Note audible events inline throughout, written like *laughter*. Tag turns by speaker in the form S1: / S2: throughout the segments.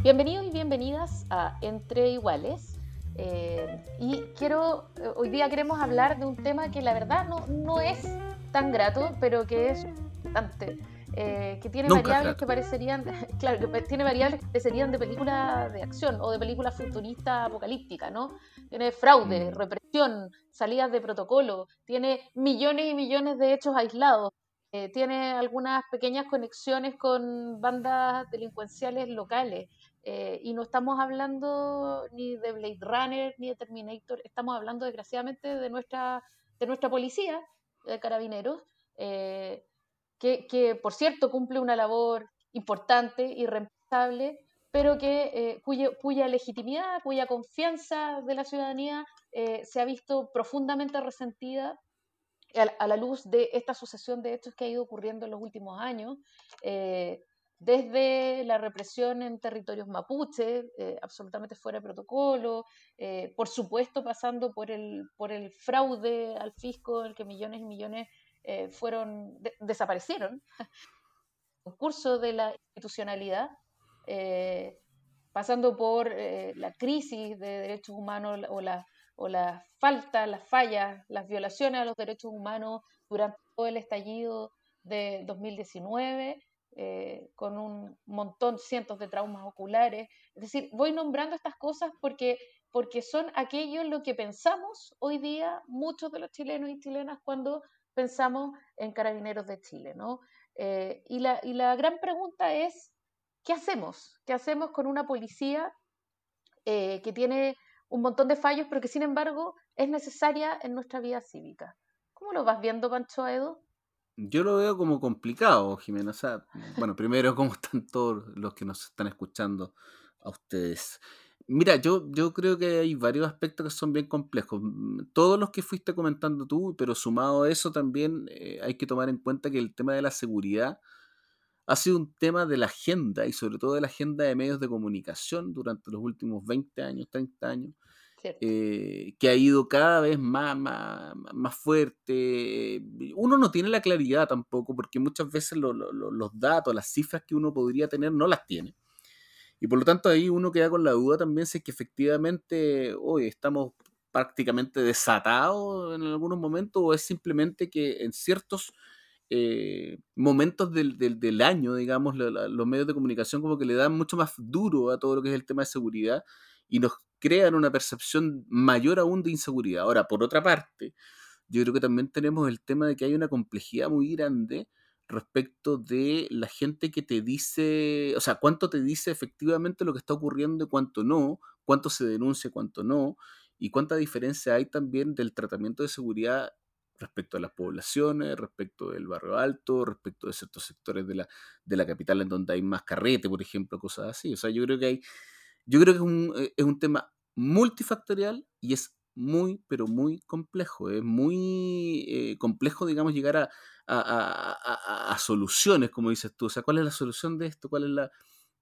S1: Bienvenidos y bienvenidas a Entre Iguales. Eh, y quiero, eh, hoy día queremos hablar de un tema que la verdad no, no es tan grato, pero que es bastante. Eh, que tiene variables que parecerían, *laughs* claro, que tiene variables que serían de película de acción o de película futurista apocalíptica, ¿no? Tiene fraude, mm. represión, salidas de protocolo, tiene millones y millones de hechos aislados, tiene algunas pequeñas conexiones con bandas delincuenciales locales. Eh, y no estamos hablando ni de Blade Runner ni de Terminator, estamos hablando desgraciadamente de nuestra, de nuestra policía de carabineros, eh, que, que, por cierto cumple una labor importante y reemplazable, pero que, eh, cuya, cuya, legitimidad, cuya confianza de la ciudadanía se ha visto profundamente resentida a, a, la luz de esta sucesión de hechos que ha ido ocurriendo en los últimos años desde la represión en territorios mapuche, eh, absolutamente fuera de protocolo, eh, por supuesto pasando por el, por el fraude al fisco, en el que millones y millones eh, fueron desaparecieron, *laughs* concurso de la institucionalidad, pasando por la crisis de derechos humanos o la, o la falta, las fallas, las violaciones a los derechos humanos durante todo el estallido de 2019 eh, con un montón, cientos de traumas oculares. Es decir, voy nombrando estas cosas porque, porque son aquello lo que pensamos hoy día muchos de los chilenos y chilenas cuando pensamos en carabineros de Chile. ¿no? Eh, y, la, y la gran pregunta es, ¿qué hacemos? ¿Qué hacemos con una policía eh, que tiene un montón de fallos, pero que sin embargo es necesaria en nuestra vida cívica? ¿Cómo lo vas viendo, Pancho Edo?
S2: Yo lo veo como complicado, Jimena. O sea, bueno, primero, *laughs* ¿cómo están todos los que nos están escuchando a ustedes? Mira, yo, yo creo que hay varios aspectos que son bien complejos. Mm, todos los que fuiste comentando tú, pero sumado a eso también eh, hay que tomar en cuenta que el tema de la seguridad ha sido un tema de la agenda y sobre todo de la agenda de medios de comunicación durante los últimos 20 años, 30 años. Eh, que ha ido cada vez más, más, más, fuerte. Uno no tiene la claridad tampoco, porque muchas veces los datos, las cifras que uno podría tener, no las tiene. Y por lo tanto ahí uno queda con la duda también si es que efectivamente hoy estamos prácticamente desatados en algunos momentos o es simplemente que en ciertos eh, momentos del, del, año, digamos, los medios de comunicación como que le dan mucho más duro a todo lo que es el tema de seguridad y nos crean una percepción mayor aún de inseguridad. Ahora, por otra parte, yo creo que también tenemos el tema de que hay una complejidad muy grande respecto de la gente que te dice, o sea, cuánto te dice efectivamente lo que está ocurriendo y cuánto no, cuánto se denuncia, cuánto no, y cuánta diferencia hay también del tratamiento de seguridad respecto a las poblaciones, respecto del barrio alto, respecto de ciertos sectores de la, de la capital en donde hay más carrete, por ejemplo, cosas así. O sea, yo creo que hay, yo creo que es un, eh, es un tema multifactorial y es muy, pero muy complejo. Es muy eh, complejo, digamos, llegar a, a, a, soluciones, como dices tú. O sea, ¿cuál es la solución de esto? ¿Cuál es la...?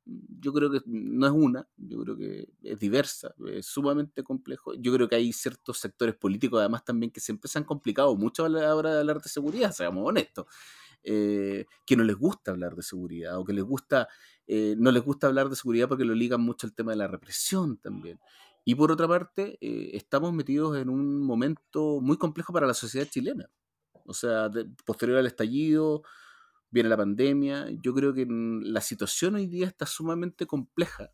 S2: Yo creo que no es una, yo creo que es diversa, es sumamente complejo. Yo creo que hay ciertos sectores políticos, además, también que siempre se han complicado mucho a la hora de hablar de seguridad, seamos honestos. Eh, que no les gusta hablar de seguridad o que les gusta, eh, no les gusta hablar de seguridad porque lo ligan mucho al tema de la represión también. Y por otra parte, eh, estamos metidos en un momento muy complejo para la sociedad chilena. O sea, posterior al estallido, viene la pandemia. Yo creo que la situación hoy día está sumamente compleja,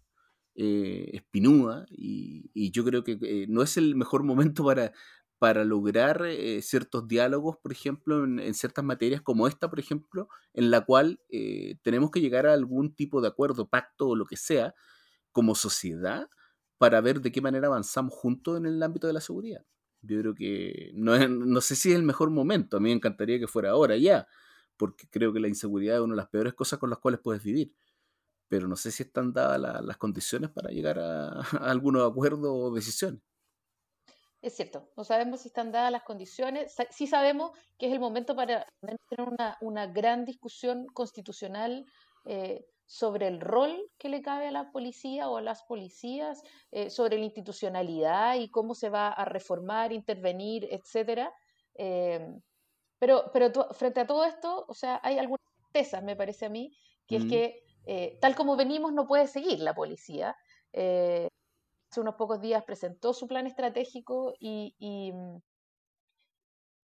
S2: eh, espinuda, y, y, yo creo que no es el mejor momento para, para lograr eh, ciertos diálogos, por ejemplo, en, ciertas materias como esta, por ejemplo, en la cual eh, tenemos que llegar a algún tipo de acuerdo, pacto o lo que sea, como sociedad, para ver de qué manera avanzamos juntos en el ámbito de la seguridad. Yo creo que no, no sé si es el mejor momento, a mí me encantaría que fuera ahora ya, porque creo que la inseguridad es una de las peores cosas con las cuales puedes vivir. Pero no sé si están dadas las condiciones para llegar a, *laughs* a algunos acuerdos o decisiones.
S1: Es cierto, no sabemos si están dadas las condiciones, sí sabemos que es el momento para tener una, una gran discusión constitucional eh, sobre el rol que le cabe a la policía o a las policías, eh, sobre la institucionalidad y cómo se va a reformar, intervenir, etc. Eh, pero pero frente a todo esto, o sea, hay algunas certezas, me parece a mí, que es que tal como venimos no puede seguir la policía hace unos pocos días presentó su plan estratégico y, y,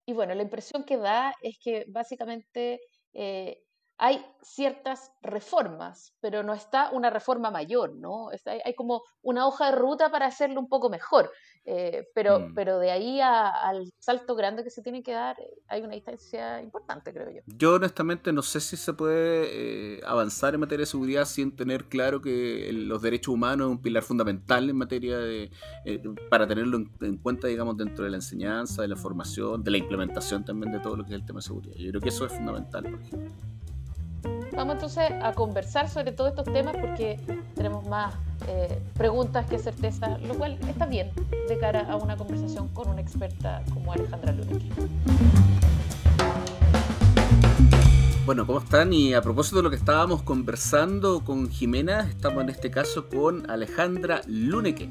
S1: y bueno, la impresión que da es que básicamente eh, hay ciertas reformas, pero no está una reforma mayor, ¿no? hay, como una hoja de ruta para hacerlo un poco mejor, eh, pero, mm. pero de ahí al salto grande que se tiene que dar eh, hay una distancia importante, creo yo.
S2: Yo honestamente no sé si se puede eh, avanzar en materia de seguridad sin tener claro que los derechos humanos es un pilar fundamental en materia de, para tenerlo en, cuenta, digamos, dentro de la enseñanza, de la formación, de la implementación también de todo lo que es el tema de seguridad. Yo creo que eso es fundamental, por ejemplo.
S1: Vamos entonces a conversar sobre todos estos temas porque tenemos más eh, preguntas que certeza, lo cual está bien de cara a una conversación con una experta como Alejandra Luneque.
S2: Bueno, ¿cómo están? Y a propósito de lo que estábamos conversando con Jimena, estamos en este caso con Alejandra Luneque,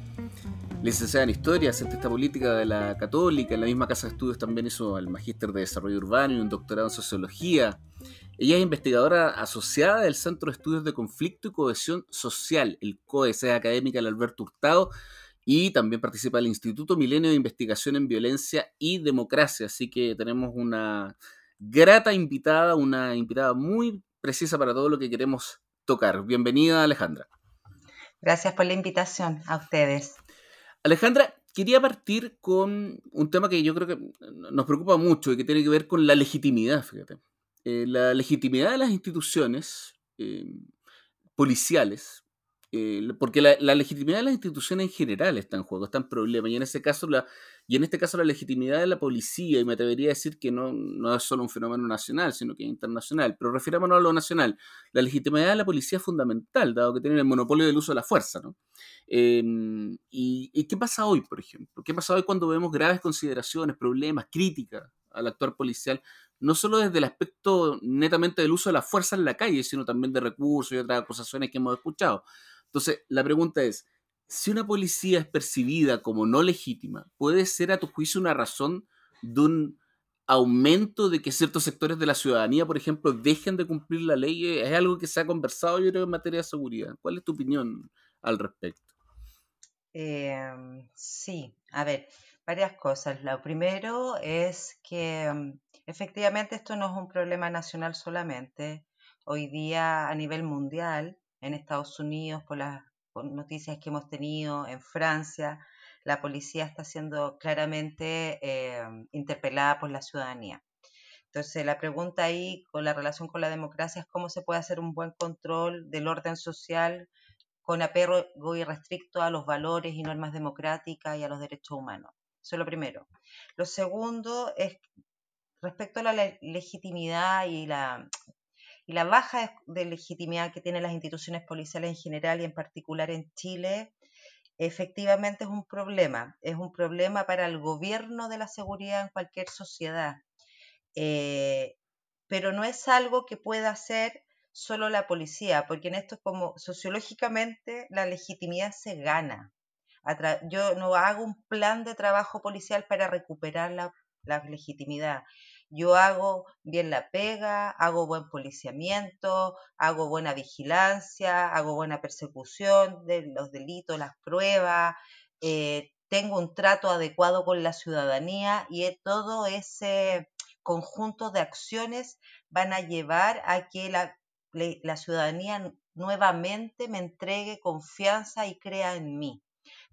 S2: licenciada en Historia, cientista política de la Católica, en la misma casa de estudios también hizo el magíster de Desarrollo Urbano y un doctorado en Sociología. Ella es investigadora asociada del Centro de Estudios de Conflicto y Cohesión Social, el COES, es académica del Alberto Hurtado y también participa del Instituto Milenio de Investigación en Violencia y Democracia. Así que tenemos una grata invitada, una invitada muy precisa para todo lo que queremos tocar. Bienvenida, Alejandra.
S3: Gracias por la invitación a ustedes.
S2: Alejandra, quería partir con un tema que yo creo que nos preocupa mucho y que tiene que ver con la legitimidad, fíjate. Eh, la legitimidad de las instituciones eh, policiales, eh, porque la, legitimidad de las instituciones en general está en juego, está en problema, y en, caso y en este caso la legitimidad de la policía, y me atrevería a decir que no, no es solo un fenómeno nacional, sino que es internacional, pero refirámonos a lo nacional, la legitimidad de la policía es fundamental, dado que tienen el monopolio del uso de la fuerza. ¿no? Em, y, ¿Y qué pasa hoy, por ejemplo? ¿Qué pasa hoy cuando vemos graves consideraciones, problemas, críticas al actuar policial no solo desde el aspecto netamente del uso de la fuerza en la calle, sino también de recursos y otras acusaciones que hemos escuchado. Entonces, la pregunta es, si una policía es percibida como no legítima, ¿puede ser a tu juicio una razón de un aumento de que ciertos sectores de la ciudadanía, por ejemplo, dejen de cumplir la ley? Es algo que se ha conversado, yo creo, en materia de seguridad. ¿Cuál es tu opinión al respecto?
S3: Em, sí, a ver, varias cosas. Lo primero es que mm, Efectivamente, esto no es un problema nacional solamente. Hoy día a nivel mundial, en Estados Unidos, por las noticias que hemos tenido, en Francia, la policía está siendo claramente eh, interpelada por la ciudadanía. Entonces, la pregunta ahí con la relación con la democracia es cómo se puede hacer un buen control del orden social con apego irrestricto a los valores y normas democráticas y a los derechos humanos. Eso es lo primero. Lo segundo es respecto a la legitimidad y la, y la baja de legitimidad que tienen las instituciones policiales en general y en particular en Chile, efectivamente es un problema. Es un problema para el gobierno de la seguridad en cualquier sociedad. Eh, pero no es algo que pueda hacer solo la policía, porque en esto como sociológicamente la legitimidad se gana. Yo no hago un plan de trabajo policial para recuperar la legitimidad. Yo hago bien la pega, hago buen policiamiento, hago buena vigilancia, hago buena persecución de los delitos, las pruebas, eh, tengo un trato adecuado con la ciudadanía y todo ese conjunto de acciones van a llevar a que la ciudadanía nuevamente me entregue confianza y crea en mí.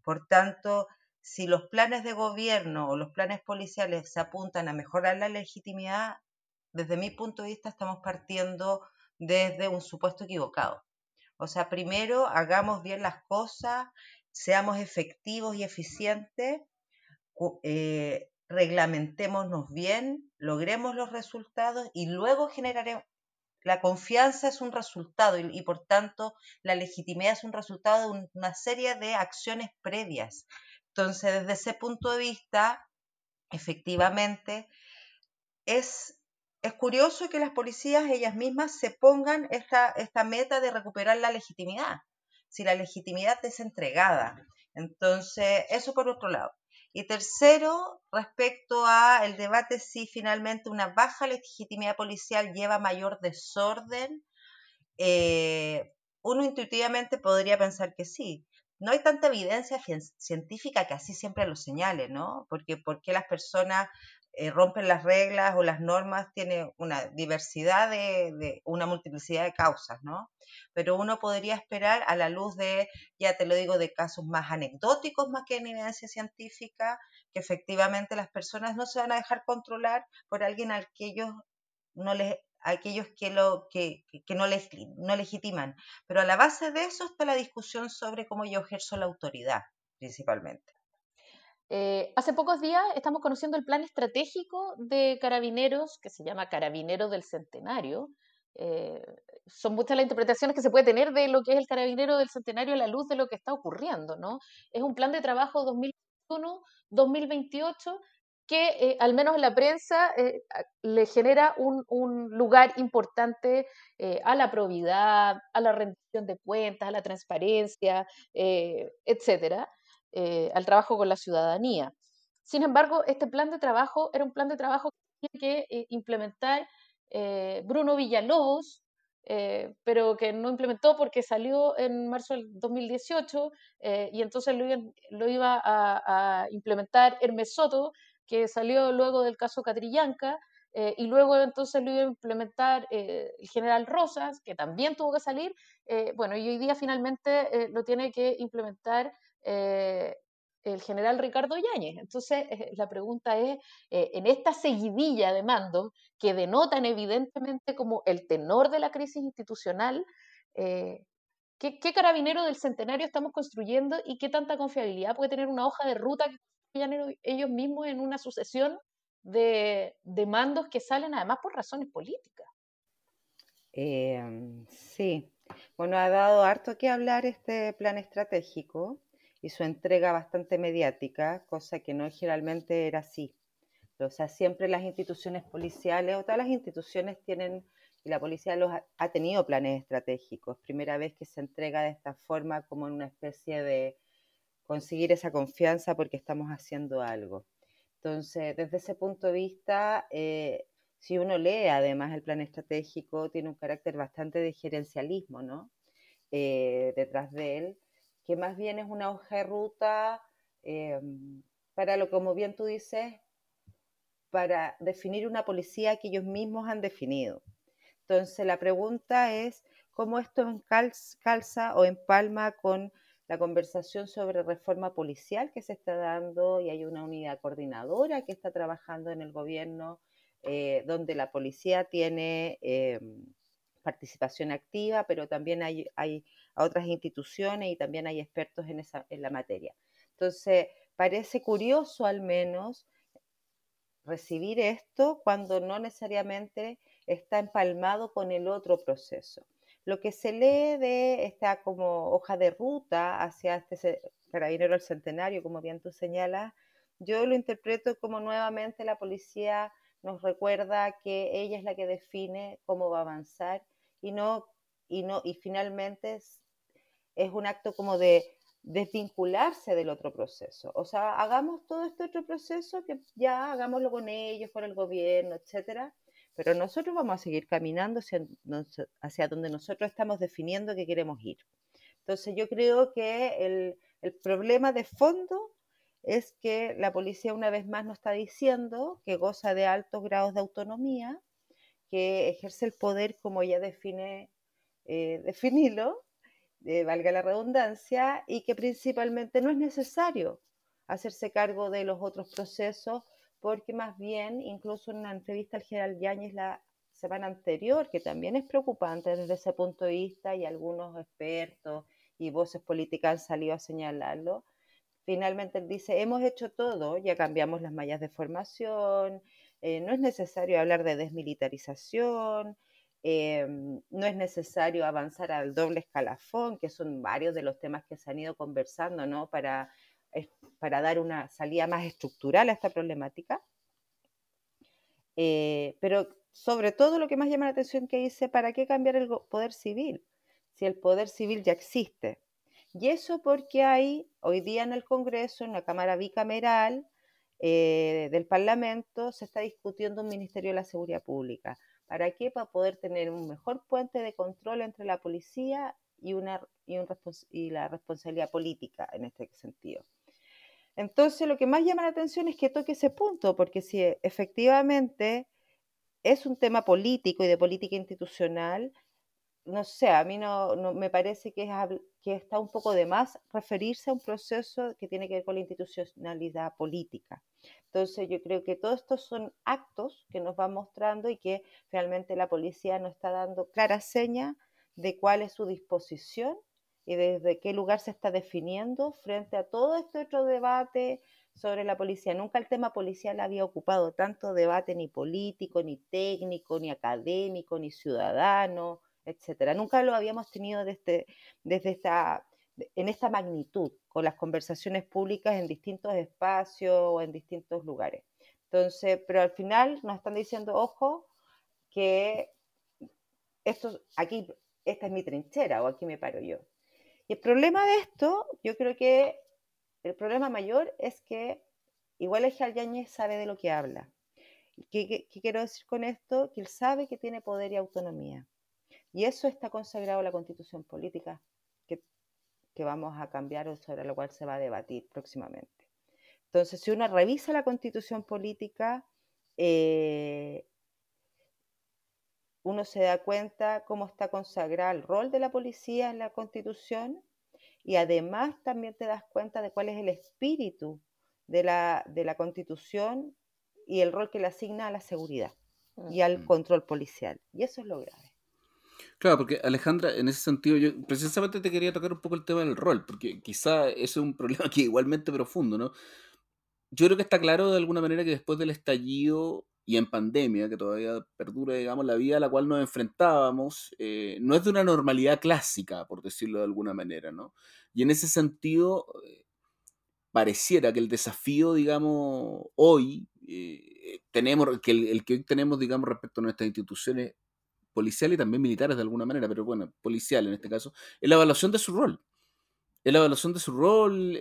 S3: Por tanto, si los planes de gobierno o los planes policiales se apuntan a mejorar la legitimidad, desde mi punto de vista estamos partiendo desde un supuesto equivocado. O sea, primero hagamos bien las cosas, seamos efectivos y eficientes, eh, reglamentémonos bien logremos los resultados y luego generaremos... La confianza es un resultado y, por tanto la legitimidad es un resultado de una serie de acciones previas. Entonces, desde ese punto de vista, efectivamente, es, es curioso que las policías ellas mismas se pongan esta, esta meta de recuperar la legitimidad, si la legitimidad es entregada. Entonces, eso por otro lado. Y tercero, respecto a el debate si finalmente una baja legitimidad policial lleva mayor desorden, eh, uno intuitivamente podría pensar que sí. No hay tanta evidencia científica que así siempre lo señale, ¿no? Porque, porque las personas eh, rompen las reglas o las normas tiene una diversidad de, una multiplicidad de causas, ¿no? Pero uno podría esperar a la luz de, ya te lo digo, de casos más anecdóticos más que en evidencia científica, que efectivamente las personas no se van a dejar controlar por alguien al que ellos no les aquellos que, lo, que, que no, les, no legitiman. Pero a la base de eso está la discusión sobre cómo yo ejerzo la autoridad, principalmente.
S1: Eh, hace pocos días estamos conociendo el plan estratégico de carabineros, que se llama Carabineros del Centenario. Eh, son muchas las interpretaciones que se puede tener de lo que es el Carabinero del Centenario a la luz de lo que está ocurriendo, ¿no? Es un plan de trabajo 2021-2028 que, eh, al menos en la prensa, le genera un, un lugar importante a la probidad, a la rendición de cuentas, a la transparencia, etcétera. Eh, al trabajo con la ciudadanía. Sin embargo, este plan de trabajo era un plan de trabajo que tenía que eh, implementar eh, Bruno Villalobos, pero que no implementó porque salió en marzo del 2018 y entonces lo, iba a, implementar Hermes Soto, que salió luego del caso Catrillanca, y luego entonces lo iba a implementar el general Rosas, que también tuvo que salir, bueno, y hoy día finalmente lo tiene que implementar eh, el general Ricardo Yáñez. Entonces, eh, la pregunta es, eh, en esta seguidilla de mandos que denotan evidentemente como el tenor de la crisis institucional, ¿qué, carabinero del centenario estamos construyendo y qué tanta confiabilidad puede tener una hoja de ruta que construyan ellos mismos en una sucesión de, de mandos que salen además por razones políticas?
S3: sí, bueno, ha dado harto que hablar este plan estratégico y su entrega bastante mediática, cosa que no generalmente era así. O sea, siempre las instituciones policiales o todas las instituciones tienen, y la policía los ha, tenido planes estratégicos. Primera vez que se entrega de esta forma como en una especie de conseguir esa confianza porque estamos haciendo algo. Entonces, desde ese punto de vista, eh, si uno lee además el plan estratégico, tiene un carácter bastante de gerencialismo, ¿no? Eh, detrás de él, que más bien es una hoja de ruta eh, para lo como bien tú dices, para definir una policía que ellos mismos han definido. Entonces la pregunta es cómo esto calza o empalma con la conversación sobre reforma policial que se está dando y hay una unidad coordinadora que está trabajando en el gobierno eh, donde la policía tiene eh, participación activa, pero también hay, hay otras instituciones y también hay expertos en, esa, en la materia. Entonces, parece curioso al menos recibir esto cuando no necesariamente está empalmado con el otro proceso. Lo que se lee de esta como hoja de ruta hacia este carabinero del centenario, como bien tú señalas, yo lo interpreto como nuevamente la policía nos recuerda que ella es la que define cómo va a avanzar y no y no y finalmente es un acto como de desvincularse del otro proceso. O sea, hagamos todo este otro proceso que ya hagámoslo con ellos, con el gobierno, etcétera, pero nosotros vamos a seguir caminando hacia, donde nosotros estamos definiendo que queremos ir. Entonces yo creo que el, el problema de fondo es que la policía una vez más nos está diciendo que goza de altos grados de autonomía, que ejerce el poder como ya define eh, definirlo, eh, valga la redundancia, y que principalmente no es necesario hacerse cargo de los otros procesos, porque más bien, incluso en una entrevista al general Yáñez la semana anterior, que también es preocupante desde ese punto de vista, y algunos expertos y voces políticas han salido a señalarlo, finalmente él dice, hemos hecho todo, ya cambiamos las mallas de formación, eh, no es necesario hablar de desmilitarización, em, no es necesario avanzar al doble escalafón, que son varios de los temas que se han ido conversando, ¿no? Para, para dar una salida más estructural a esta problemática. Eh, pero sobre todo lo que más llama la atención que dice, ¿para qué cambiar el poder civil? Si el poder civil ya existe. Y eso porque hay hoy día en el Congreso, en la Cámara Bicameral eh, del Parlamento, se está discutiendo un Ministerio de la Seguridad Pública. ¿Para qué? Para poder tener un mejor puente de control entre la policía y, una, y, la responsabilidad política en este sentido. Entonces, lo que más llama la atención es que toque ese punto, porque si efectivamente es un tema político y de política institucional, no sé, a mí no, me parece que, es, que está un poco de más referirse a un proceso que tiene que ver con la institucionalidad política. Entonces yo creo que todos estos son actos que nos van mostrando y que realmente la policía no está dando clara seña de cuál es su disposición y desde qué lugar se está definiendo frente a todo este otro debate sobre la policía. Nunca el tema policial había ocupado tanto debate ni político, ni técnico, ni académico, ni ciudadano, etcétera. Nunca lo habíamos tenido desde, desde esta, en esta magnitud, con las conversaciones públicas en distintos espacios o en distintos lugares. Entonces, pero al final nos están diciendo, ojo, que esto, aquí, esta es mi trinchera o aquí me paro yo. Y el problema de esto, yo creo que el problema mayor es que igual que Yáñez sabe de lo que habla. ¿Qué, quiero decir con esto? Que él sabe que tiene poder y autonomía. Y eso está consagrado en la constitución política que, vamos a cambiar o sobre la cual se va a debatir próximamente. Entonces, si uno revisa la constitución política, eh, uno se da cuenta cómo está consagrado el rol de la policía en la Constitución y además también te das cuenta de cuál es el espíritu de la, de la Constitución y el rol que le asigna a la seguridad y al mm. control policial. Y eso es lo grave.
S2: Claro, porque Alejandra, en ese sentido, yo precisamente te quería tocar un poco el tema del rol, porque quizá es un *laughs* problema que igualmente profundo, ¿no? Yo creo que está claro de alguna manera que después del estallido y en pandemia, que todavía perdura, digamos, la vida a la cual nos enfrentábamos, eh, no es de una normalidad clásica, por decirlo de alguna manera, ¿no? Y en ese sentido, eh, pareciera que el desafío, digamos, hoy, eh, tenemos, que el, que hoy tenemos, digamos, respecto a nuestras instituciones policiales y también militares de alguna manera, pero bueno, policial en este caso, es la evaluación de su rol es la evaluación de su rol,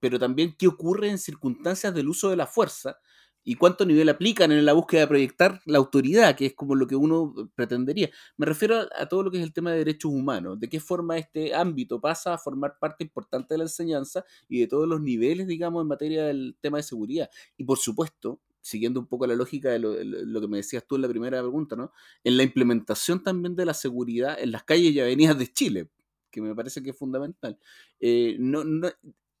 S2: pero también qué ocurre en circunstancias del uso de la fuerza y cuánto nivel aplican en la búsqueda de proyectar la autoridad, que es como lo que uno pretendería. Me refiero a, todo lo que es el tema de derechos humanos, de qué forma este ámbito pasa a formar parte importante de la enseñanza y de todos los niveles, digamos, en materia del tema de seguridad. Y por supuesto, siguiendo un poco la lógica de lo, que me decías tú en la primera pregunta, ¿no? En la implementación también de la seguridad en las calles y avenidas de Chile, que me parece que es fundamental. Eh, no, no,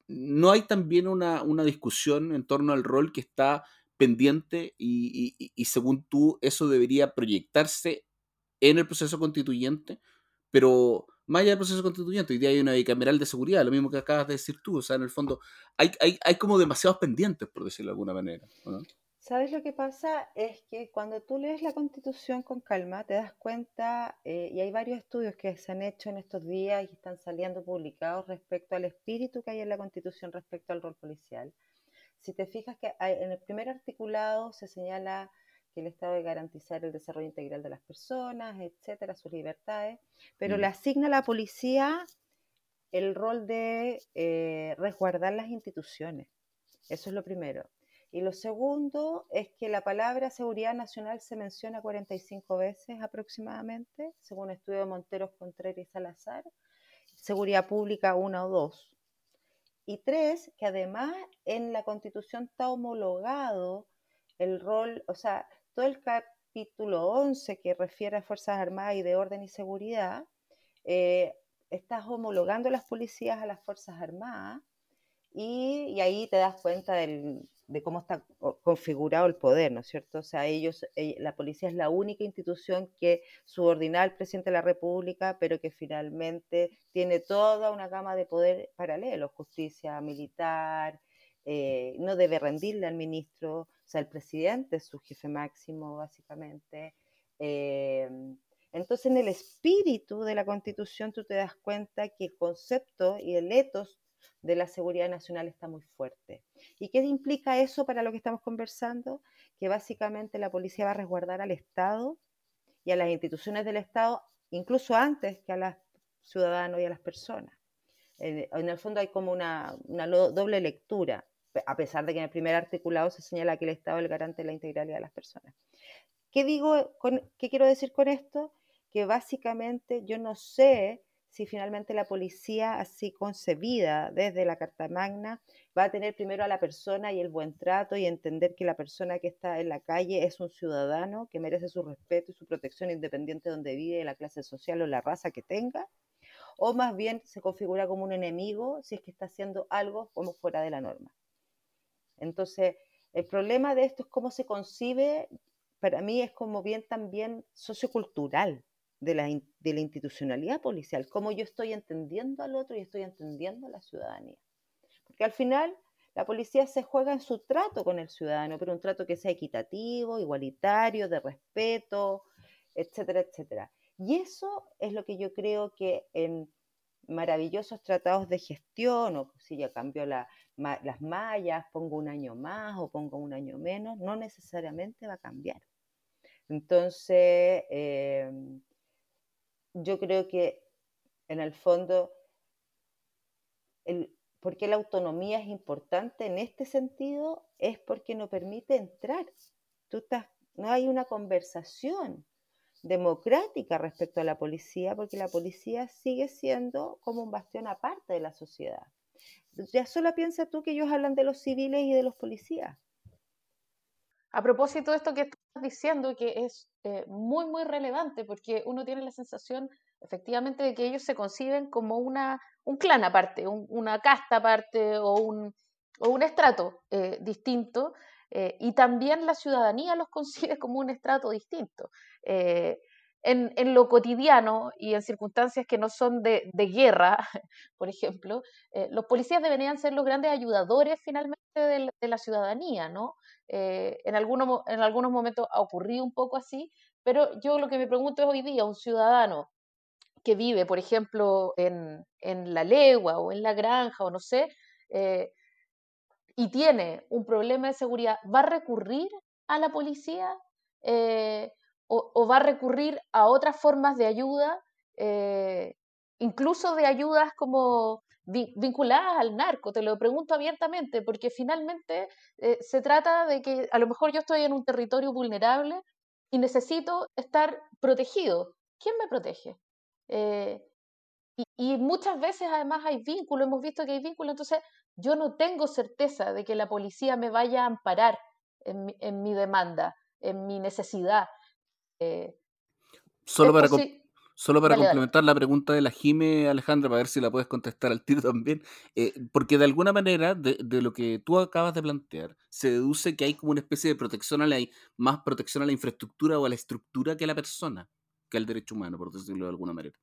S2: no, hay también una, una discusión en torno al rol que está pendiente y, según tú eso debería proyectarse en el proceso constituyente, pero más allá del proceso constituyente, hoy día hay una bicameral de seguridad, lo mismo que acabas de decir tú, o sea, en el fondo hay, hay, como demasiados pendientes, por decirlo de alguna manera.
S3: ¿Sabes lo que pasa? Es que cuando tú lees la constitución con calma, te das cuenta, eh, y hay varios estudios que se han hecho en estos días y están saliendo publicados respecto al espíritu que hay en la constitución respecto al rol policial si te fijas que en el primer articulado se señala que el Estado debe garantizar el desarrollo integral de las personas, etcétera, sus libertades, pero mm. le asigna a la policía el rol de eh, resguardar las instituciones. Eso es lo primero. Y lo segundo es que la palabra seguridad nacional se menciona 45 veces aproximadamente, según estudio de Monteros, Contreras y Salazar. Seguridad pública una o dos. Y tres, que además en la Constitución está homologado el rol, o sea, todo el capítulo 11 que refiere a Fuerzas Armadas y de Orden y Seguridad, eh, estás homologando las policías a las Fuerzas Armadas y, ahí te das cuenta de cómo está configurado el poder, ¿no es cierto? O sea, ellos, eh, la policía es la única institución que subordina al presidente de la República, pero que finalmente tiene toda una gama de poder paralelo, justicia militar, eh, no debe rendirle al ministro, o sea, el presidente es su jefe máximo, básicamente. Eh, entonces, en el espíritu de la Constitución, tú te das cuenta que el concepto y el etos de la seguridad nacional está muy fuerte. ¿Y qué implica eso para lo que estamos conversando? Que básicamente la policía va a resguardar al Estado y a las instituciones del Estado, incluso antes que a los ciudadanos y a las personas. En el fondo hay como una, doble lectura, a pesar de que en el primer articulado se señala que el Estado es el garante de la integralidad de las personas. ¿Qué digo, qué quiero decir con esto? Que básicamente yo no sé si finalmente la policía, así concebida desde la Carta Magna, va a tener primero a la persona y el buen trato y entender que la persona que está en la calle es un ciudadano que merece su respeto y su protección independiente de donde vive, la clase social o la raza que tenga, o más bien se configura como un enemigo si es que está haciendo algo como fuera de la norma. Entonces, el problema de esto es cómo se concibe, para mí es como bien también sociocultural de la, de la institucionalidad policial, cómo yo estoy entendiendo al otro y estoy entendiendo a la ciudadanía. Porque al final la policía se juega en su trato con el ciudadano, pero un trato que sea equitativo, igualitario, de respeto, etcétera, etcétera. Y eso es lo que yo creo que en maravillosos tratados de gestión, o si ya cambió las mallas, pongo un año más o pongo un año menos, no necesariamente va a cambiar. Entonces, em, yo creo que en el fondo, el, ¿por qué la autonomía es importante en este sentido? Es porque no permite entrar. Tú estás, no hay una conversación democrática respecto a la policía, porque la policía sigue siendo como un bastión aparte de la sociedad. Ya solo piensa tú que ellos hablan de los civiles y de los policías.
S1: A propósito de esto que diciendo, que es eh, muy, muy relevante, porque uno tiene la sensación, efectivamente, de que ellos se conciben como una, un clan aparte, una casta aparte o un, o un estrato eh, distinto, eh, y también la ciudadanía los *laughs* concibe como un estrato distinto. En, en, lo cotidiano y en circunstancias que no son de, de guerra, *laughs* por ejemplo, los policías deberían ser los grandes ayudadores finalmente de, la ciudadanía, ¿no? Eh, en, algunos, en algunos momentos ha ocurrido un poco así, pero yo lo que me pregunto es hoy día, un ciudadano que vive, por ejemplo, en, en la legua o en la granja o no sé, eh, y tiene un problema de seguridad, ¿va a recurrir a la policía eh, o, va a recurrir a otras formas de ayuda, incluso de ayudas como vinculadas al narco, te lo pregunto abiertamente, porque finalmente eh, se trata de que a lo mejor yo estoy en un territorio vulnerable y necesito estar protegido. ¿Quién me protege? Eh, y, muchas veces además hay vínculos, hemos visto que hay vínculos, entonces yo no tengo certeza de que la policía me vaya a amparar en mi, demanda, en mi necesidad.
S2: Eh, Solo para, Solo para complementar la pregunta de la Jime, Alejandra, para ver si la puedes contestar al tiro también, eh, porque de alguna manera, de, lo que tú acabas de plantear, se deduce que hay como una especie de protección a la, más protección a la infraestructura o a la estructura que a la persona, que al derecho humano, por decirlo de alguna manera.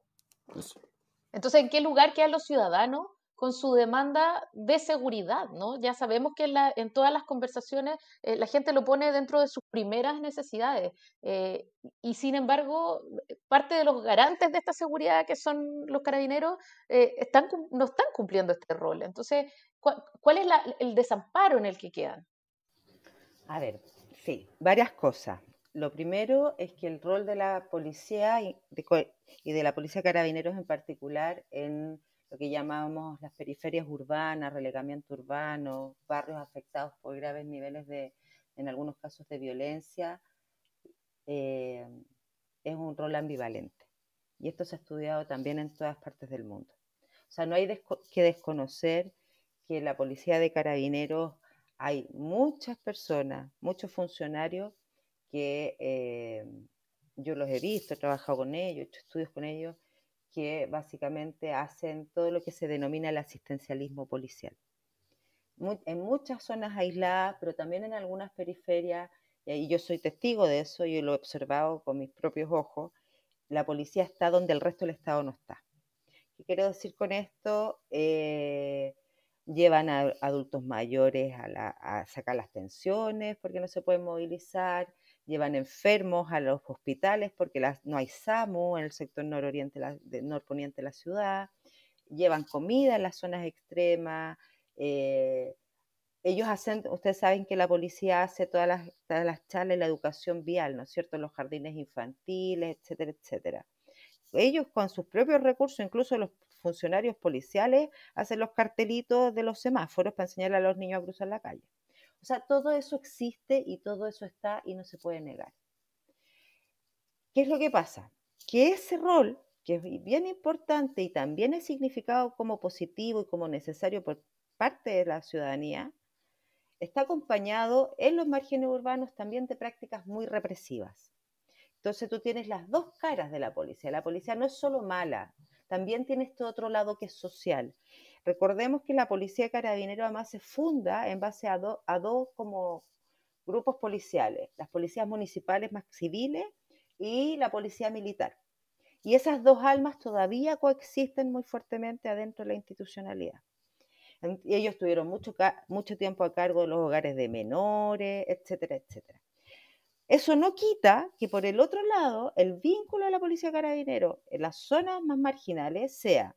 S1: Entonces, ¿en qué lugar quedan los ciudadanos con su demanda de seguridad, ¿no? Ya sabemos que en, todas las conversaciones eh, la gente lo pone dentro de sus primeras necesidades eh, y sin embargo parte de los garantes de esta seguridad que son los carabineros eh, están, no están cumpliendo este rol. Entonces, ¿cuál, es el desamparo en el que quedan?
S3: A ver, sí, varias cosas. Lo primero es que el rol de la policía y de la policía carabineros en particular en lo que llamamos las periferias urbanas, relegamiento urbano, barrios afectados por graves niveles de, en algunos casos, de violencia, eh, es un rol ambivalente. Y esto se ha estudiado también en todas partes del mundo. O sea, no hay que desconocer que la policía de carabineros hay muchas personas, muchos funcionarios que eh, yo los he visto, he trabajado con ellos, he hecho estudios con ellos, que básicamente hacen todo lo que se denomina el asistencialismo policial. en muchas zonas aisladas, pero también en algunas periferias, y yo soy testigo de eso, yo lo he observado con mis propios ojos, la policía está donde el resto del Estado no está. ¿Qué quiero decir con esto? Eh, llevan a adultos mayores a, sacar las pensiones porque no se pueden movilizar, llevan enfermos a los hospitales porque no hay SAMU en el sector nororiente, norponiente de la ciudad, llevan comida en las zonas extremas. Eh, ellos hacen, ustedes saben que la policía hace todas las, charlas y la educación vial, ¿no es cierto?, en los jardines infantiles, etcétera, etcétera. Ellos con sus propios recursos, incluso los funcionarios policiales hacen los cartelitos de los semáforos para enseñar a los niños a cruzar la calle. O sea, todo eso existe y todo eso está y no se puede negar. ¿Qué es lo que pasa? Que ese rol, que es bien importante y también es significado como positivo y como necesario por parte de la ciudadanía, está acompañado en los márgenes urbanos también de prácticas muy represivas. Entonces tú tienes las dos caras de la policía. La policía no es solo mala, también tiene este otro lado que es social. Recordemos que la Policía Carabinero además se funda en base a, dos como grupos policiales, las policías municipales más civiles y la policía militar. Y esas dos almas todavía coexisten muy fuertemente adentro de la institucionalidad. Y ellos tuvieron mucho, mucho tiempo a cargo de los hogares de menores, etcétera, etcétera. Eso no quita que por el otro lado el vínculo de la policía carabinero en las zonas más marginales sea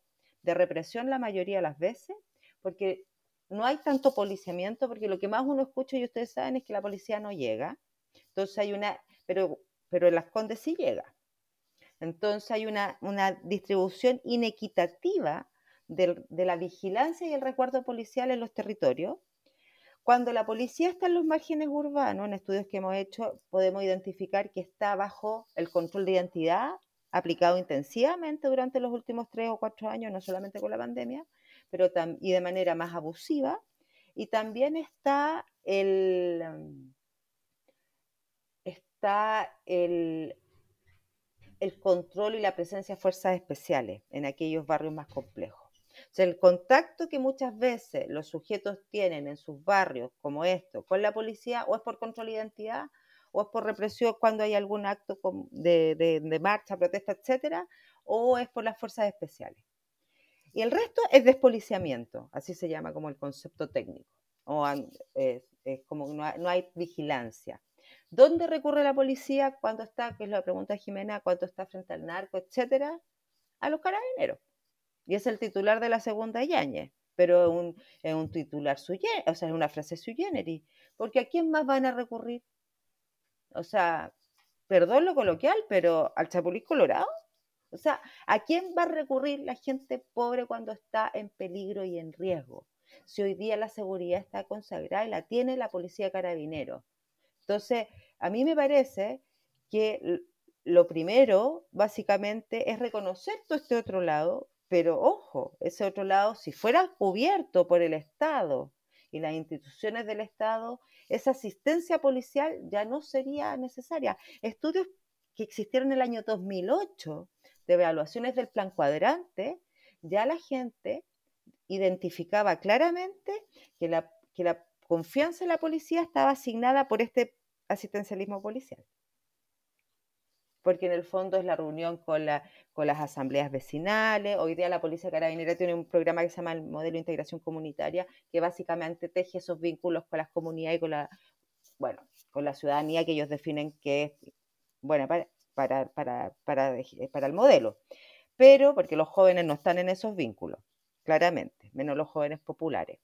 S3: de represión la mayoría de las veces, porque no hay tanto policiamiento, porque lo que más uno escucha y ustedes saben es que la policía no llega. Entonces hay una, pero, pero en las Condes sí llega. Entonces hay una, una distribución inequitativa de, de la vigilancia y el recuerdo policial en los territorios, cuando la policía está en los márgenes urbanos, en estudios que hemos hecho, podemos identificar que está bajo el control de identidad aplicado intensivamente durante los últimos tres o cuatro años, no solamente con la pandemia, pero y de manera más abusiva. Y también está el, está el, el control y la presencia de fuerzas especiales en aquellos barrios más complejos el contacto que muchas veces los sujetos tienen en sus barrios, como esto, con la policía, o es por control de identidad, o es por represión cuando hay algún acto de, marcha, protesta, etcétera, o es por las fuerzas especiales. Y el resto es despoliciamiento, así se llama como el concepto técnico, o es, como no hay, no hay vigilancia. ¿Dónde recurre la policía cuando está, que es la pregunta de Jimena, cuando está frente al narco, etcétera? A los carabineros y es el titular de la segunda Yáñez, pero es un, titular o sea, es una frase sui generis, porque ¿a quién más van a recurrir? O sea, perdón lo coloquial, pero al Chapulín Colorado. O sea, ¿a quién va a recurrir la gente pobre cuando está en peligro y en riesgo? Si hoy día la seguridad está consagrada y la tiene la policía carabinero. Entonces, a mí me parece que lo primero, básicamente, es reconocer todo este otro lado, pero ojo, ese otro lado, si fuera cubierto por el Estado y las instituciones del Estado, esa asistencia policial ya no sería necesaria. Estudios que existieron en el año 2008 de evaluaciones del plan cuadrante, ya la gente identificaba claramente que la, que la confianza en la policía estaba asignada por este asistencialismo policial porque en el fondo es la reunión con, la, con las asambleas vecinales. Hoy día la Policía Carabinera tiene un programa que se llama el Modelo de Integración Comunitaria, que básicamente teje esos vínculos con las comunidades y con la, bueno, con la ciudadanía que ellos definen que es bueno para, para el modelo. Pero porque los jóvenes no están en esos vínculos, claramente, menos los jóvenes populares.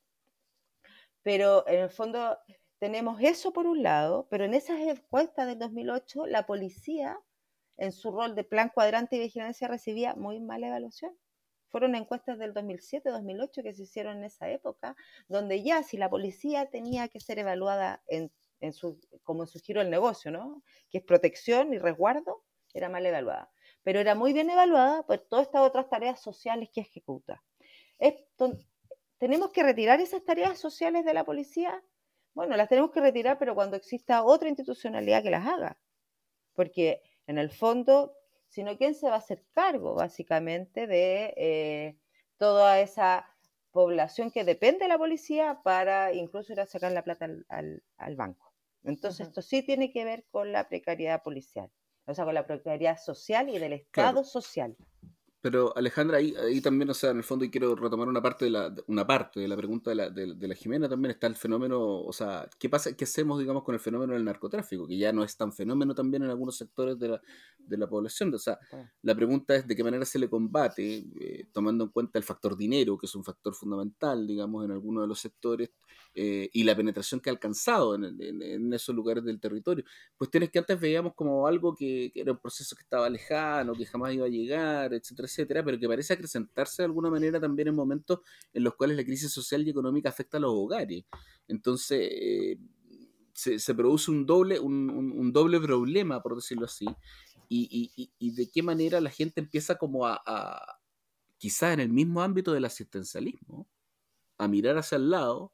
S3: Pero en el fondo tenemos eso por un lado, pero en esas encuestas del 2008 la policía en su rol de plan cuadrante y vigilancia recibía muy mala evaluación. Fueron encuestas del 2007-2008 que se hicieron en esa época, donde ya si la policía tenía que ser evaluada en, su, como en su giro del negocio, ¿no? que es protección y resguardo, era mal evaluada. Pero era muy bien evaluada por todas estas otras tareas sociales que ejecuta. ¿Tenemos que retirar esas tareas sociales de la policía? Bueno, las tenemos que retirar, pero cuando exista otra institucionalidad que las haga. Porque en el fondo, sino quién se va a hacer cargo básicamente de eh, toda esa población que depende de la policía para incluso ir a sacar la plata al, banco. Entonces, esto sí tiene que ver con la precariedad policial, o sea, con la precariedad social y del Estado social.
S2: Pero Alejandra, ahí, ahí también, o sea, en el fondo y quiero retomar una parte de la, una parte de la pregunta de la, de, la Jimena, también está el fenómeno, o sea, ¿qué pasa, qué hacemos, digamos, con el fenómeno del narcotráfico? Que ya no es tan fenómeno también en algunos sectores de la, de la población. O sea, la pregunta es de qué manera se le combate, eh, tomando en cuenta el factor dinero, que es un factor fundamental, digamos, en algunos de los sectores, eh, y la penetración que ha alcanzado en, esos lugares del territorio. Cuestiones que antes veíamos como algo que, era un proceso que estaba lejano, que jamás iba a llegar, etcétera, etcétera, pero que parece acrecentarse de alguna manera también en momentos en los cuales la crisis social y económica afecta a los hogares. Entonces, eh, se, produce un doble, un, doble problema, por decirlo así, y, de qué manera la gente empieza como a quizás en el mismo ámbito del asistencialismo, a mirar hacia el lado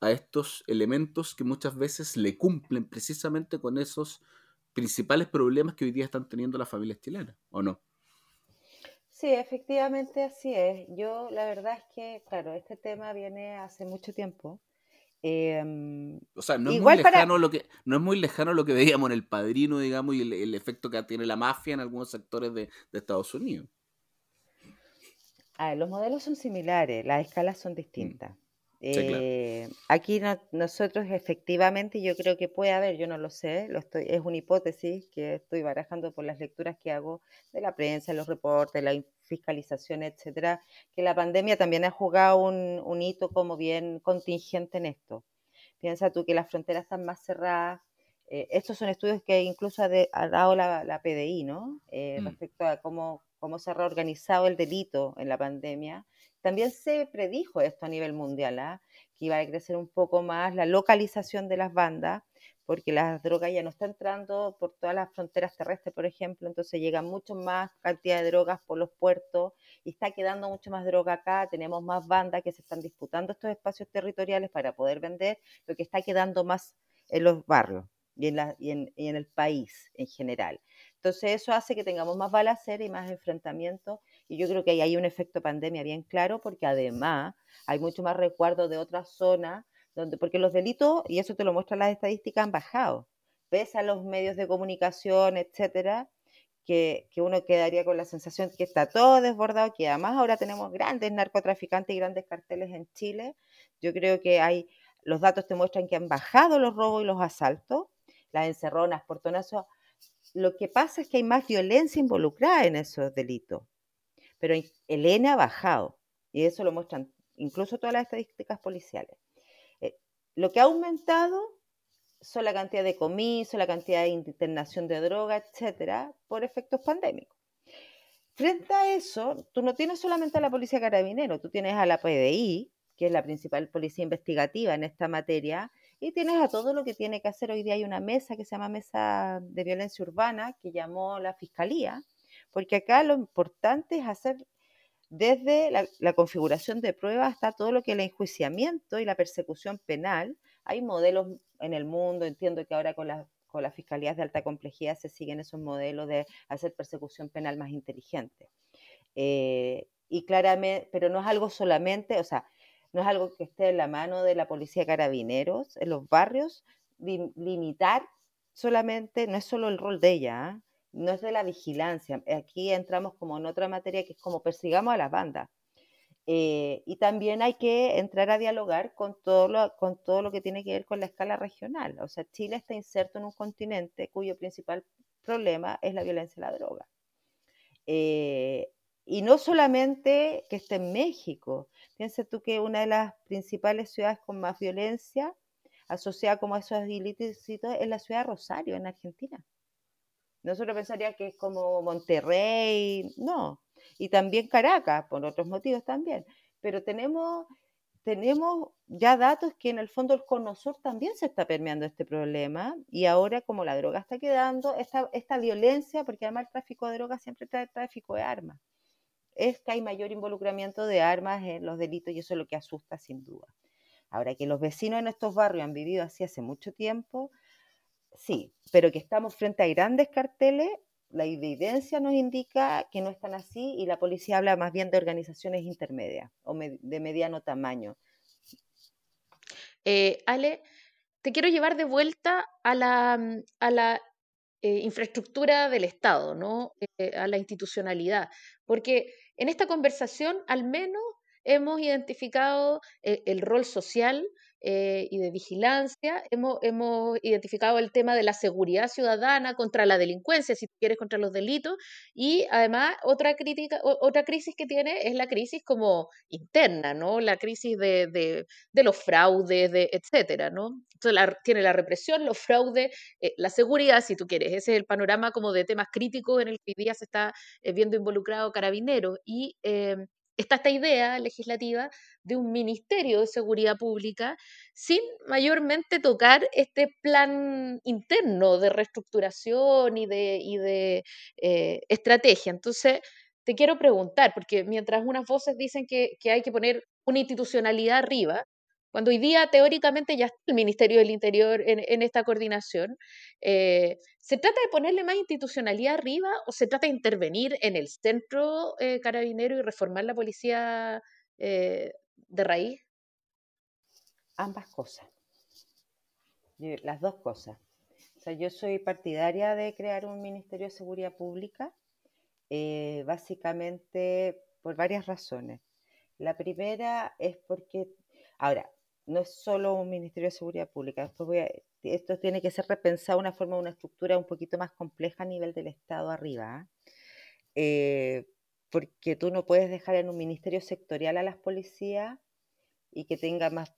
S2: a estos elementos que muchas veces le cumplen precisamente con esos principales problemas que hoy día están teniendo las familias chilenas, ¿o no?
S3: Sí, efectivamente así es. Yo la verdad es que, claro, este tema viene hace mucho tiempo.
S2: Em, o sea, no es, muy lejano lo que, no es muy lejano lo que veíamos en El Padrino, digamos, y el, efecto que tiene la mafia en algunos sectores de, Estados Unidos.
S3: Los modelos son similares, las escalas son mm. Eh, aquí nosotros efectivamente yo creo que puede haber, yo no lo sé, lo estoy, es una hipótesis que estoy barajando por las lecturas que hago de la prensa, los reportes, la fiscalización, etcétera, que la pandemia también ha jugado un, hito como bien contingente en esto. Piensa tú que las fronteras están más cerradas. Eh, estos son estudios que incluso ha, dado la, PDI, ¿no? Eh, mm. Respecto a cómo, cómo se ha reorganizado el delito en la pandemia también se predijo esto a nivel mundial, ¿ah? que iba a crecer un poco más la localización de las bandas, porque las drogas ya no están entrando por todas las fronteras terrestres, por ejemplo, entonces llega mucho más cantidad de drogas por los puertos y está quedando mucho más droga acá, tenemos más bandas que se están disputando estos espacios territoriales para poder vender, lo que está quedando más en los barrios y en, y en, el país en general. Entonces eso hace que tengamos más balaceras y más enfrentamientos y yo creo que ahí hay un efecto pandemia bien claro porque además hay mucho más recuerdo de otras zonas donde, porque los delitos, y eso te lo muestran las estadísticas, han bajado. Pese a los medios de comunicación, etcétera, que, que, uno quedaría con la sensación que está todo desbordado, que además ahora tenemos grandes narcotraficantes y grandes carteles en Chile. Yo creo que hay, los datos te muestran que han bajado los robos y los asaltos, las encerronas, portonazos lo que pasa es que hay más violencia involucrada en esos delitos. Pero Elena ha bajado, y eso lo muestran incluso todas las estadísticas policiales. Eh, lo que ha aumentado son la cantidad de comisos, la cantidad de internación de droga, etcétera, por efectos pandémicos. Frente a eso, tú no tienes solamente a la policía carabinero, tú tienes a la PDI, que es la principal policía investigativa en esta materia, y tienes a todo lo que tiene que hacer. Hoy día hay una mesa que se llama Mesa de Violencia Urbana, que llamó la Fiscalía, porque acá lo importante es hacer desde la, configuración de pruebas hasta todo lo que es el enjuiciamiento y la persecución penal. Hay modelos en el mundo, entiendo que ahora con, con las fiscalías de alta complejidad se siguen esos modelos de hacer persecución penal más inteligente. Eh, y claramente, pero no es algo solamente, o sea, no es algo que esté en la mano de la policía carabineros en los barrios, limitar solamente, no es solo el rol de ella, ¿ah? No es de la vigilancia. Aquí entramos como en otra materia que es como persigamos a las bandas. Eh, y también hay que entrar a dialogar con todo, lo, con todo lo que tiene que ver con la escala regional. O sea, Chile está inserto en un continente cuyo principal problema es la violencia y la droga. Eh, y no solamente que esté en México. Piensa tú que una de las principales ciudades con más violencia asociada como a esos ilícitos es la ciudad de Rosario, en Argentina. Nosotros pensaríamos que es como Monterrey, no. Y también Caracas, por otros motivos también. Pero tenemos, tenemos ya datos que en el fondo el Cono también se está permeando este problema. Y ahora, como la droga está quedando, esta, esta violencia, porque además el tráfico de drogas siempre trae tráfico de armas es que hay mayor involucramiento de armas en los delitos y eso es lo que asusta sin duda. Ahora que los vecinos en estos barrios han vivido así hace mucho tiempo, sí, pero que estamos frente a grandes carteles, la evidencia nos indica que no están así y la policía habla más bien de organizaciones intermedias o de mediano tamaño.
S1: Eh, Ale, te quiero llevar de vuelta a la, a la infraestructura del Estado, ¿no? a la institucionalidad. Porque en esta conversación, al menos, hemos identificado el rol social eh, y de vigilancia. Hemos, hemos, identificado el tema de la seguridad ciudadana contra la delincuencia, si quieres, contra los delitos. Y además, otra, crítica, otra crisis que tiene es la crisis como interna, ¿no? La crisis de, de, de los fraudes, de, etcétera, ¿no? Entonces, tiene la represión, los fraudes, eh, la seguridad, si tú quieres. Ese es el panorama como de temas críticos en el que hoy día se está eh, viendo involucrado carabineros. Y está esta idea legislativa de un Ministerio de Seguridad Pública sin mayormente tocar este plan interno de reestructuración y de, de eh, estrategia. Entonces, te quiero preguntar, porque mientras unas voces dicen que, que hay que poner una institucionalidad arriba, cuando hoy día teóricamente ya está el Ministerio del Interior en, esta coordinación, eh, ¿se trata de ponerle más institucionalidad arriba o se trata de intervenir en el centro eh, carabinero y reformar la policía eh, de raíz?
S3: Ambas cosas. Las dos cosas. O sea, yo soy partidaria de crear un Ministerio de Seguridad Pública, básicamente por varias razones. La primera es porque, ahora, no es solo un Ministerio de Seguridad Pública. esto tiene que ser repensado de una forma, una estructura un poquito más compleja a nivel del Estado arriba. Eh, porque tú no puedes dejar en un ministerio sectorial a las policías y que tenga más,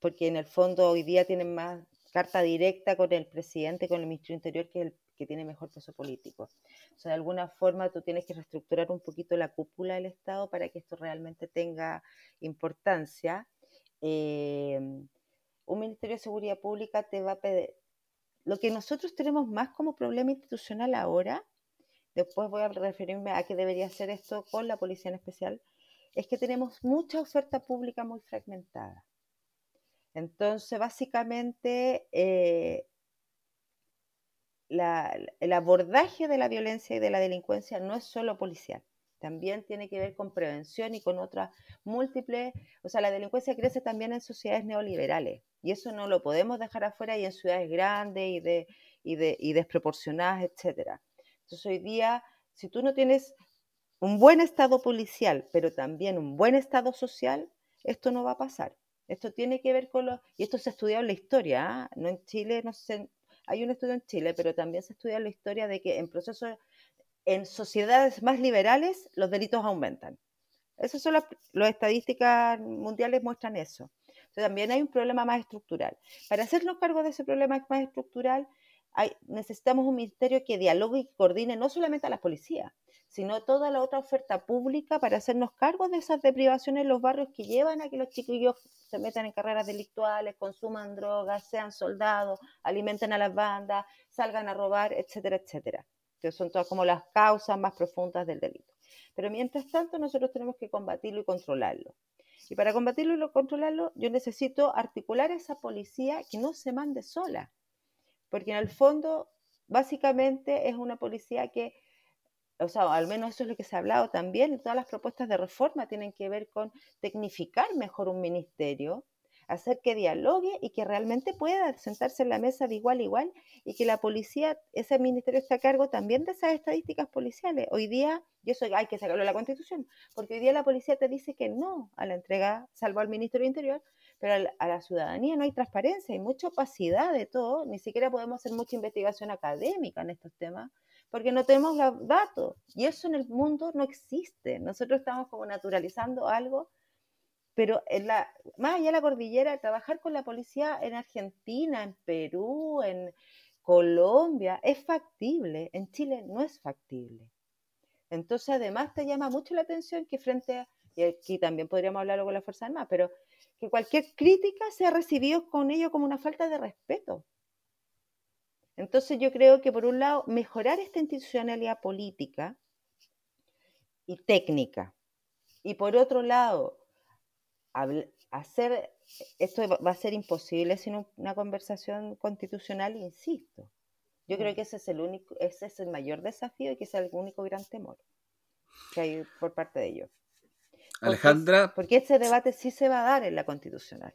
S3: porque en el fondo hoy día tienen más carta directa con el presidente, con el ministro Interior, que el que tiene mejor peso político. O de alguna forma tú tienes que reestructurar un poquito la cúpula del Estado para que esto realmente tenga importancia Em, un Ministerio de Seguridad Pública te va a pedir... Lo que nosotros tenemos más como problema institucional ahora, después voy a referirme a qué debería ser esto con la Policía en especial, es que tenemos mucha oferta pública muy fragmentada. Entonces, básicamente, eh, el abordaje de la violencia y de la delincuencia no es solo policial también tiene que ver con prevención y con otras múltiples, o sea, la delincuencia crece también en sociedades neoliberales y eso no lo podemos dejar afuera y en ciudades grandes y, de, y, de, y desproporcionadas, etcétera. Entonces hoy día, si tú no tienes un buen estado policial, pero también un buen estado social, esto no va a pasar. Esto tiene que ver con los, y esto se ha estudiado en la historia, ¿ah? no en Chile, no sé, hay un estudio en Chile, pero también se estudia en la historia de que en procesos en sociedades más liberales los delitos aumentan. Esas son las, estadísticas mundiales muestran eso. también hay un problema más estructural. Para hacernos cargo de ese problema más estructural, necesitamos un ministerio que dialogue y coordine no solamente a las policías, sino toda la otra oferta pública para hacernos cargo de esas deprivaciones en los barrios que llevan a que los chiquillos se metan en carreras delictuales, consuman drogas, sean soldados, alimenten a las bandas, salgan a robar, etcétera, etcétera son todas como las causas más profundas del delito. Pero mientras tanto, nosotros tenemos que combatirlo y controlarlo. Y para combatirlo y controlarlo, yo necesito articular esa policía que no se mande sola. Porque en el fondo, básicamente, es una policía que, o sea, al menos eso es lo que se ha hablado también, todas las propuestas de reforma tienen que ver con tecnificar mejor un ministerio, hacer que dialogue y que realmente pueda sentarse en la mesa de igual a igual y que la policía, ese ministerio está a cargo también de esas estadísticas policiales. Hoy día, y eso hay que sacarlo de la Constitución, porque hoy día la policía te dice que no a la entrega, salvo al Ministerio Interior, pero a la, ciudadanía no hay transparencia, hay mucha opacidad de todo, ni siquiera podemos hacer mucha investigación académica en estos temas, porque no tenemos los datos, y eso en el mundo no existe. Nosotros estamos como naturalizando algo pero en la, más allá de la cordillera, trabajar con la policía en Argentina, en Perú, en Colombia, es factible. En Chile no es factible. Entonces, además, te llama mucho la atención que frente a, y aquí también podríamos hablarlo con la Fuerza Armada, pero que cualquier crítica sea recibido con ello como una falta de respeto. Entonces, yo creo que, por un lado, mejorar esta institucionalidad política y técnica. Y por otro lado, hacer, esto va a ser imposible sin una conversación constitucional, insisto. Yo creo mm. que ese es el único, ese es el mayor desafío y que es el único gran temor que hay por parte de ellos.
S2: Alejandra.
S3: Porque ese debate sí se va a dar en la constitucional.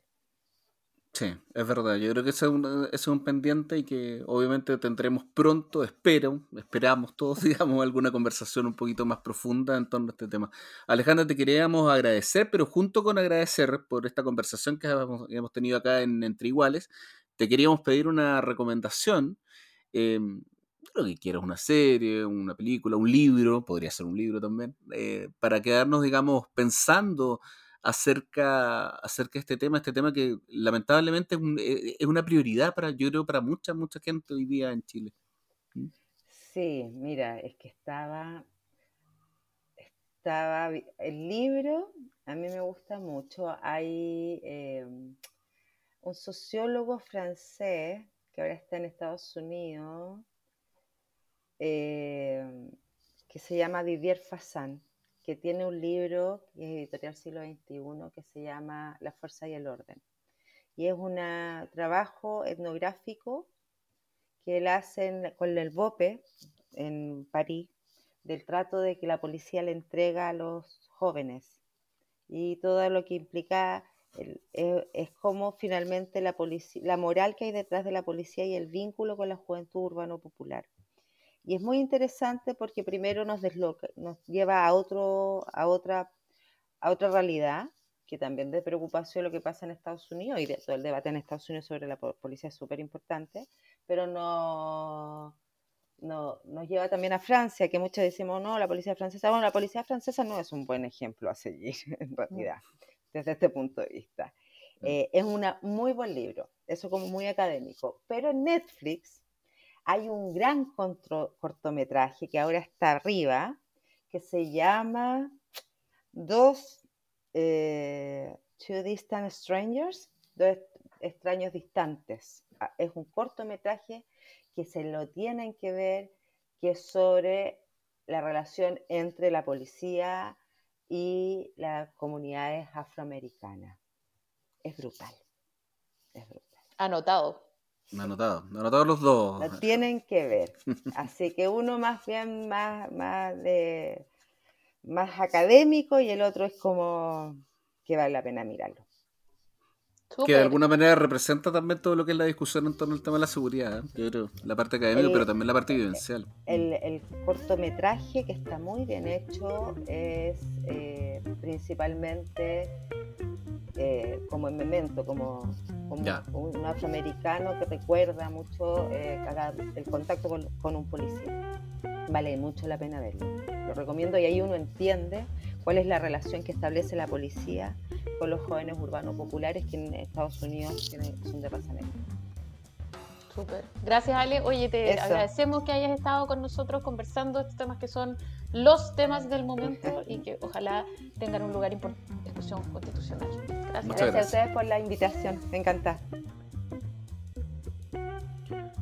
S2: Sí, es verdad. Yo creo que ese es, un, es un pendiente y que obviamente tendremos pronto, espero, esperamos todos, *laughs* digamos, alguna conversación un poquito más profunda en torno a este tema. Alejandra, te queríamos agradecer, pero junto con agradecer por esta conversación que hemos, tenido acá en Entre Iguales, te queríamos pedir una recomendación. Eh, lo que quieras, una serie, una película, un libro, podría ser un libro también, eh, para quedarnos, digamos, pensando acerca, acerca de este tema, este tema que lamentablemente es, es, una prioridad para, yo creo, para mucha, mucha gente hoy día en Chile.
S3: ¿Mm? Sí, mira, es que estaba, estaba, el libro a mí me gusta mucho, hay eh, un sociólogo francés que ahora está en Estados Unidos, eh, que se llama Didier Fassan que tiene un libro, que es editorial siglo XXI, que se llama La Fuerza y el Orden. Y es un trabajo etnográfico que él hace con el BOPE en París, del trato de que la policía le entrega a los jóvenes y todo lo que implica es, como finalmente la, la moral que hay detrás de la policía y el vínculo con la juventud urbano popular. Y es muy interesante porque primero nos desloca, nos lleva a, otro, a, otra, a otra realidad, que también de preocupación lo que pasa en Estados Unidos, y todo el debate en Estados Unidos sobre la policía es súper importante, pero no, no, nos lleva también a Francia, que muchos decimos, no, la policía francesa, bueno, la policía francesa no es un buen ejemplo a seguir, *laughs* en realidad, desde este punto de vista. Eh, es un muy buen libro, eso como muy académico, pero en Netflix hay un gran cortometraje que ahora está arriba, que se llama Dos eh, Two Distant Strangers, Dos extraños distantes. Ah, es un cortometraje que se lo tienen que ver, que es sobre la relación entre la policía y las comunidades afroamericanas. Es brutal. Es brutal.
S1: Anotado.
S2: Me anotado, me anotado los dos.
S3: Lo tienen que ver. Así que uno más bien más, más, de, más académico y el otro es como que vale la pena mirarlo.
S2: Que de alguna manera representa también todo lo que es la discusión en torno al tema de la seguridad. ¿eh? Yo creo, la parte académica, pero también la parte vivencial.
S3: El, el, cortometraje que está muy bien hecho es eh, principalmente eh, como en Memento, como, un afroamericano que recuerda mucho eh, el contacto con, un policía. Vale mucho la pena verlo. Lo recomiendo y ahí uno entiende cuál es la relación que establece la policía con los jóvenes urbanos populares que en Estados Unidos son de raza negra.
S1: Súper. Gracias, Ale. Oye, te agradecemos que hayas estado con nosotros conversando estos temas que son los temas del momento y que ojalá tengan un lugar en discusión constitucional.
S3: Gracias. gracias. a ustedes por la invitación. Me encanta.